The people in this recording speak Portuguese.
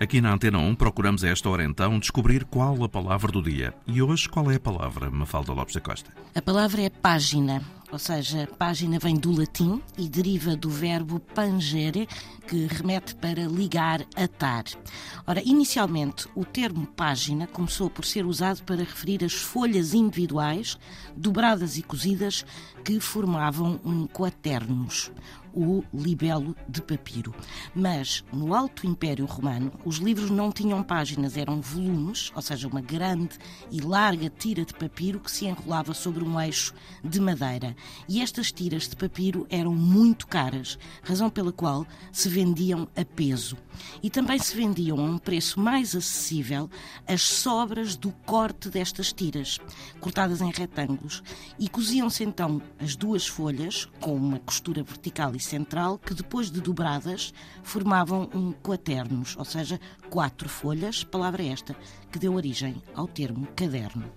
Aqui na Antena 1 procuramos a esta hora então descobrir qual a palavra do dia. E hoje qual é a palavra, Mafalda Lopes da Costa? A palavra é página, ou seja, página vem do latim e deriva do verbo pangere, que remete para ligar, atar. Ora, inicialmente o termo página começou por ser usado para referir as folhas individuais, dobradas e cozidas, que formavam um quaternos o libelo de papiro. Mas no Alto Império Romano, os livros não tinham páginas, eram volumes, ou seja, uma grande e larga tira de papiro que se enrolava sobre um eixo de madeira. E estas tiras de papiro eram muito caras, razão pela qual se vendiam a peso. E também se vendiam a um preço mais acessível as sobras do corte destas tiras, cortadas em retângulos, e coziam-se então as duas folhas com uma costura vertical e central que, depois de dobradas, formavam um quaternos, ou seja, quatro folhas, palavra esta, que deu origem ao termo caderno.